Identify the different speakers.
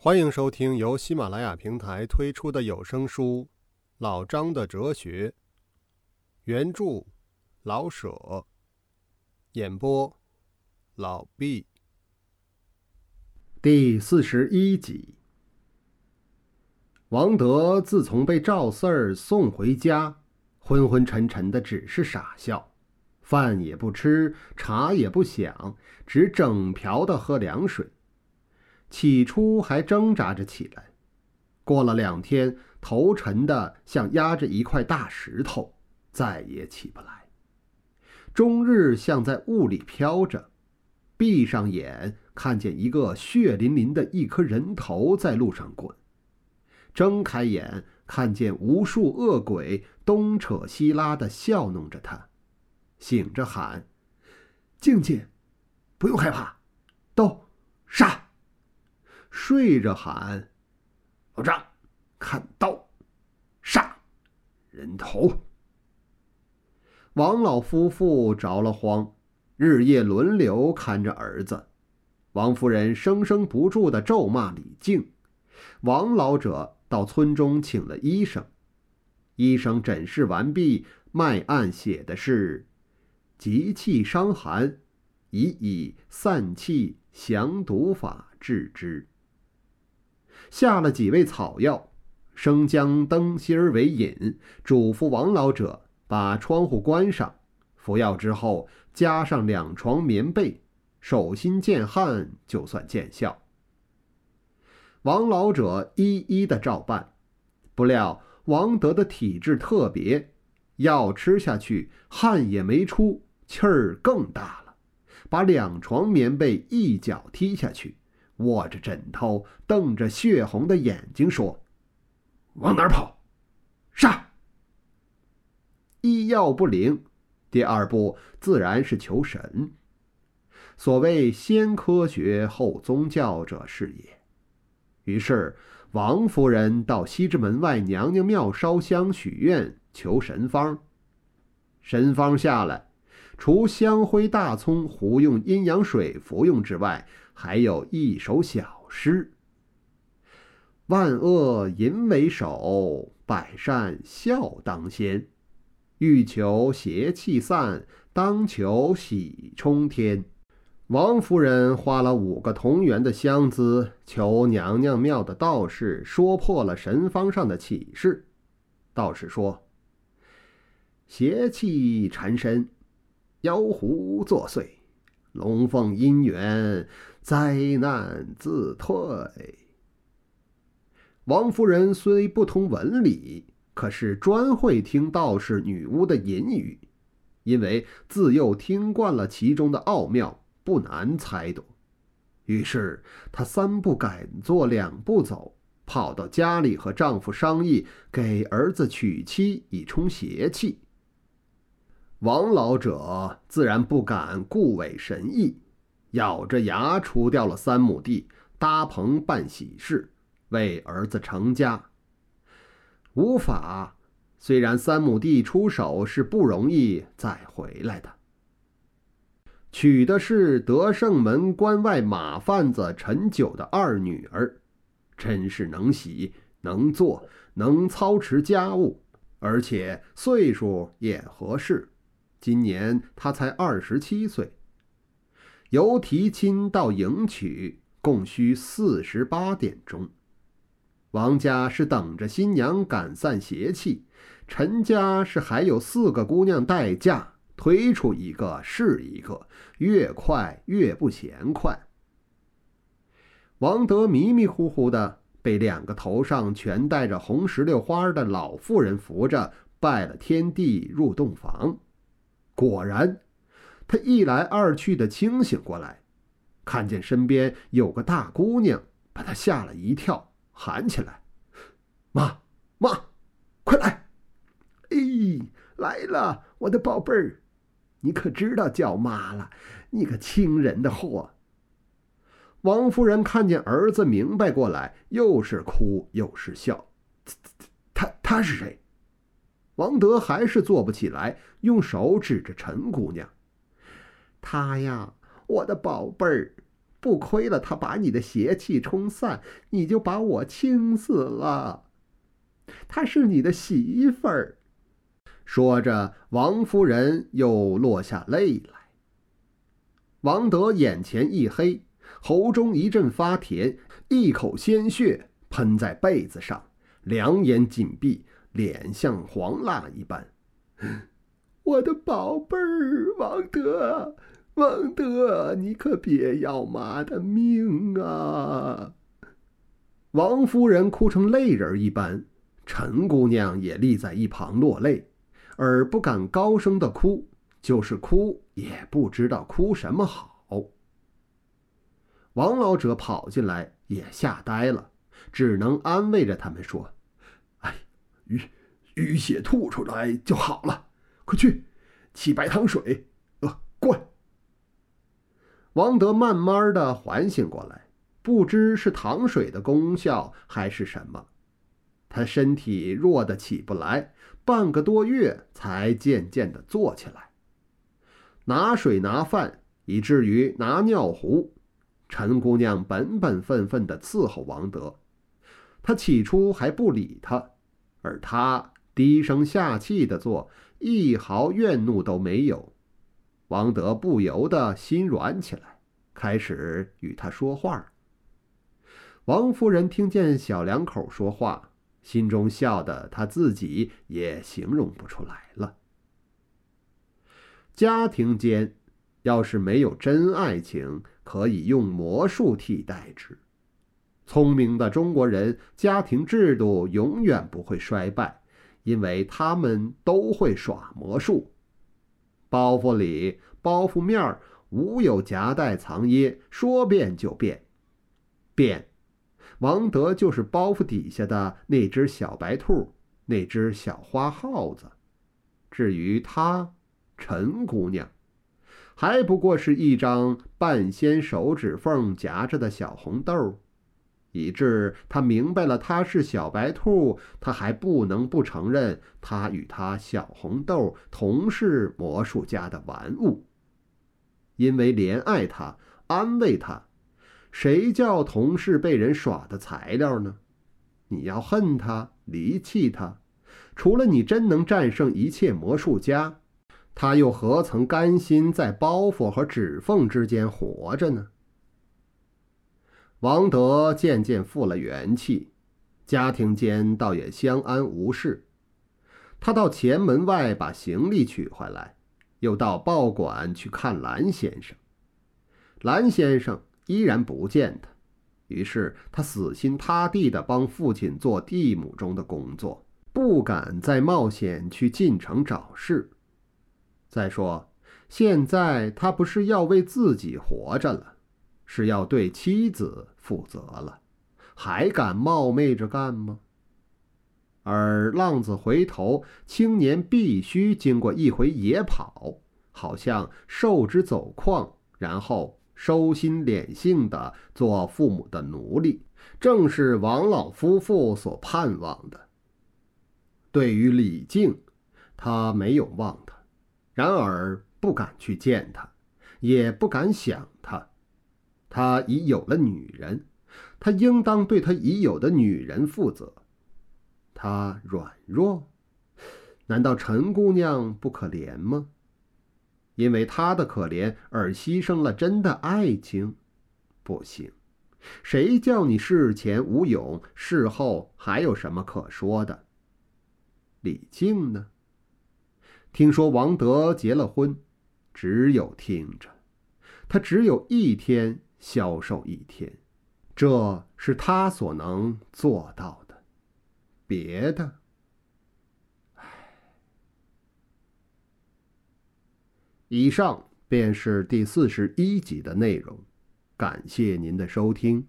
Speaker 1: 欢迎收听由喜马拉雅平台推出的有声书《老张的哲学》，原著老舍，演播老毕，
Speaker 2: 第四十一集。王德自从被赵四儿送回家，昏昏沉沉的，只是傻笑，饭也不吃，茶也不想，只整瓢的喝凉水。起初还挣扎着起来，过了两天，头沉的像压着一块大石头，再也起不来。终日像在雾里飘着，闭上眼看见一个血淋淋的一颗人头在路上滚，睁开眼看见无数恶鬼东扯西拉的笑弄着他，醒着喊：“静静，不用害怕，都杀！”睡着喊：“老张，看刀，杀人头。”王老夫妇着了慌，日夜轮流看着儿子。王夫人生生不住的咒骂李靖。王老者到村中请了医生，医生诊视完毕，脉案写的是：急气伤寒，宜以散气降毒法治之。下了几味草药，生姜、灯芯儿为引，嘱咐王老者把窗户关上。服药之后，加上两床棉被，手心见汗就算见效。王老者一一的照办，不料王德的体质特别，药吃下去，汗也没出，气儿更大了，把两床棉被一脚踢下去。握着枕头，瞪着血红的眼睛说：“往哪儿跑？杀！”医药不灵，第二步自然是求神。所谓先科学后宗教者是也。于是王夫人到西直门外娘娘庙烧香许愿，求神方。神方下来，除香灰、大葱、胡用阴阳水服用之外。还有一首小诗：“万恶淫为首，百善孝当先。欲求邪气散，当求喜冲天。”王夫人花了五个铜元的香资，求娘娘庙的道士说破了神方上的启示。道士说：“邪气缠身，妖狐作祟，龙凤姻缘。”灾难自退。王夫人虽不通文理，可是专会听道士、女巫的隐语，因为自幼听惯了其中的奥妙，不难猜懂。于是她三步赶做两步走，跑到家里和丈夫商议，给儿子娶妻以冲邪气。王老者自然不敢顾违神意。咬着牙除掉了三亩地，搭棚办喜事，为儿子成家。无法，虽然三亩地出手是不容易再回来的。娶的是德胜门关外马贩子陈九的二女儿，真是能洗、能做、能操持家务，而且岁数也合适。今年她才二十七岁。由提亲到迎娶，共需四十八点钟。王家是等着新娘赶散邪气，陈家是还有四个姑娘待嫁，推出一个是一个，越快越不嫌快。王德迷迷糊糊的被两个头上全戴着红石榴花的老妇人扶着拜了天地，入洞房。果然。他一来二去的清醒过来，看见身边有个大姑娘，把他吓了一跳，喊起来：“妈妈，快来！哎，来了，我的宝贝儿，你可知道叫妈了？你个亲人的货！”王夫人看见儿子，明白过来，又是哭又是笑。他他是谁？王德还是坐不起来，用手指着陈姑娘。她呀，我的宝贝儿，不亏了她把你的邪气冲散，你就把我亲死了。她是你的媳妇儿。说着，王夫人又落下泪来。王德眼前一黑，喉中一阵发甜，一口鲜血喷在被子上，两眼紧闭，脸像黄蜡一般。我的宝贝儿，王德，王德，你可别要妈的命啊！王夫人哭成泪人一般，陈姑娘也立在一旁落泪，而不敢高声的哭，就是哭也不知道哭什么好。王老者跑进来也吓呆了，只能安慰着他们说：“，淤淤血吐出来就好了。”快去，沏白糖水。呃，乖。王德慢慢的缓醒过来，不知是糖水的功效还是什么，他身体弱的起不来，半个多月才渐渐的坐起来，拿水拿饭，以至于拿尿壶。陈姑娘本本分分的伺候王德，他起初还不理他，而他低声下气的做。一毫怨怒都没有，王德不由得心软起来，开始与他说话。王夫人听见小两口说话，心中笑的她自己也形容不出来了。家庭间要是没有真爱情，可以用魔术替代之。聪明的中国人，家庭制度永远不会衰败。因为他们都会耍魔术，包袱里、包袱面儿无有夹带藏掖，说变就变。变，王德就是包袱底下的那只小白兔，那只小花耗子。至于她，陈姑娘，还不过是一张半仙手指缝夹着的小红豆。以致他明白了，他是小白兔，他还不能不承认，他与他小红豆同是魔术家的玩物。因为怜爱他，安慰他，谁叫同是被人耍的材料呢？你要恨他，离弃他，除了你真能战胜一切魔术家，他又何曾甘心在包袱和指缝之间活着呢？王德渐渐复了元气，家庭间倒也相安无事。他到前门外把行李取回来，又到报馆去看蓝先生。蓝先生依然不见他，于是他死心塌地地帮父亲做地亩中的工作，不敢再冒险去进城找事。再说，现在他不是要为自己活着了。是要对妻子负责了，还敢冒昧着干吗？而浪子回头，青年必须经过一回野跑，好像受之走旷，然后收心敛性的做父母的奴隶，正是王老夫妇所盼望的。对于李靖，他没有忘他，然而不敢去见他，也不敢想他。他已有了女人，他应当对他已有的女人负责。他软弱，难道陈姑娘不可怜吗？因为他的可怜而牺牲了真的爱情，不行。谁叫你事前无勇，事后还有什么可说的？李靖呢？听说王德结了婚，只有听着，他只有一天。销售一天，这是他所能做到的，别的，唉。以上便是第四十一集的内容，感谢您的收听。